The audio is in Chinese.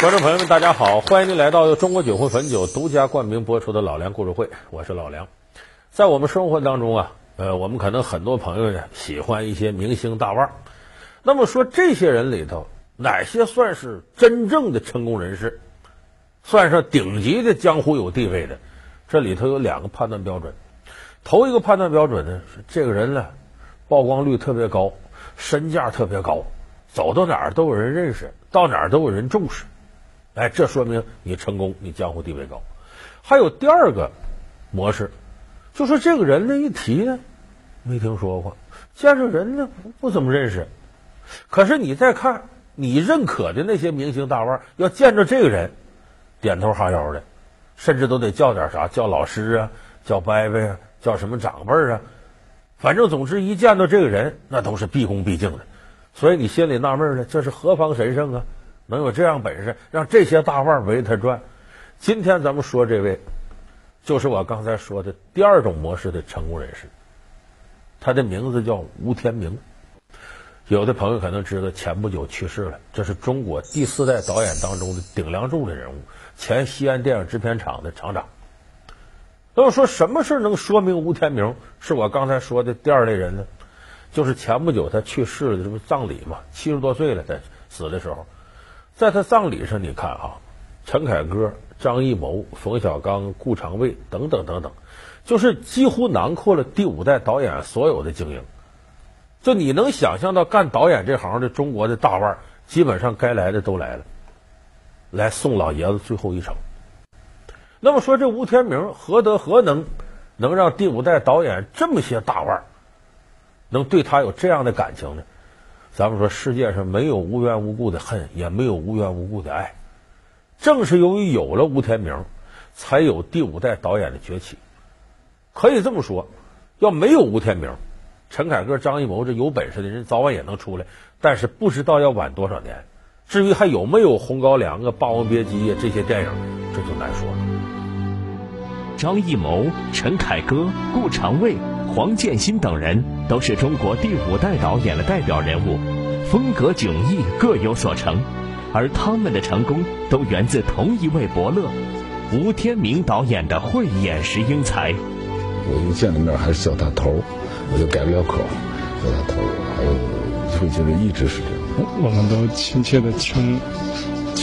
观众朋友们，大家好！欢迎您来到由中国酒会汾酒独家冠名播出的《老梁故事会》，我是老梁。在我们生活当中啊，呃，我们可能很多朋友呢喜欢一些明星大腕儿。那么说，这些人里头，哪些算是真正的成功人士，算上顶级的江湖有地位的？这里头有两个判断标准。头一个判断标准呢，是这个人呢，曝光率特别高，身价特别高，走到哪儿都有人认识，到哪儿都有人重视。哎，这说明你成功，你江湖地位高。还有第二个模式，就说这个人呢一提呢，没听说过，见着人呢不怎么认识。可是你再看你认可的那些明星大腕，要见着这个人，点头哈腰的，甚至都得叫点啥，叫老师啊，叫伯伯啊，叫什么长辈啊。反正总之一见到这个人，那都是毕恭毕敬的。所以你心里纳闷呢，这是何方神圣啊？能有这样本事，让这些大腕围着他转？今天咱们说这位，就是我刚才说的第二种模式的成功人士。他的名字叫吴天明。有的朋友可能知道，前不久去世了。这是中国第四代导演当中的顶梁柱的人物，前西安电影制片厂的厂长。那么说，什么事能说明吴天明是我刚才说的第二类人呢？就是前不久他去世了，这不葬礼嘛，七十多岁了，他死的时候。在他葬礼上，你看啊，陈凯歌、张艺谋、冯小刚、顾长卫等等等等，就是几乎囊括了第五代导演所有的精英。就你能想象到干导演这行的中国的大腕，基本上该来的都来了，来送老爷子最后一程。那么说，这吴天明何德何能，能让第五代导演这么些大腕能对他有这样的感情呢？咱们说，世界上没有无缘无故的恨，也没有无缘无故的爱。正是由于有了吴天明，才有第五代导演的崛起。可以这么说，要没有吴天明，陈凯歌、张艺谋这有本事的人早晚也能出来，但是不知道要晚多少年。至于还有没有《红高粱》啊、《霸王别姬》啊这些电影，这就难说了。张艺谋、陈凯歌、顾长卫。黄建新等人都是中国第五代导演的代表人物，风格迥异，各有所成，而他们的成功都源自同一位伯乐——吴天明导演的慧眼识英才。我一见了面还是叫他头，我就改不了口，叫他头，还有会觉得一直是这样。我们都亲切的称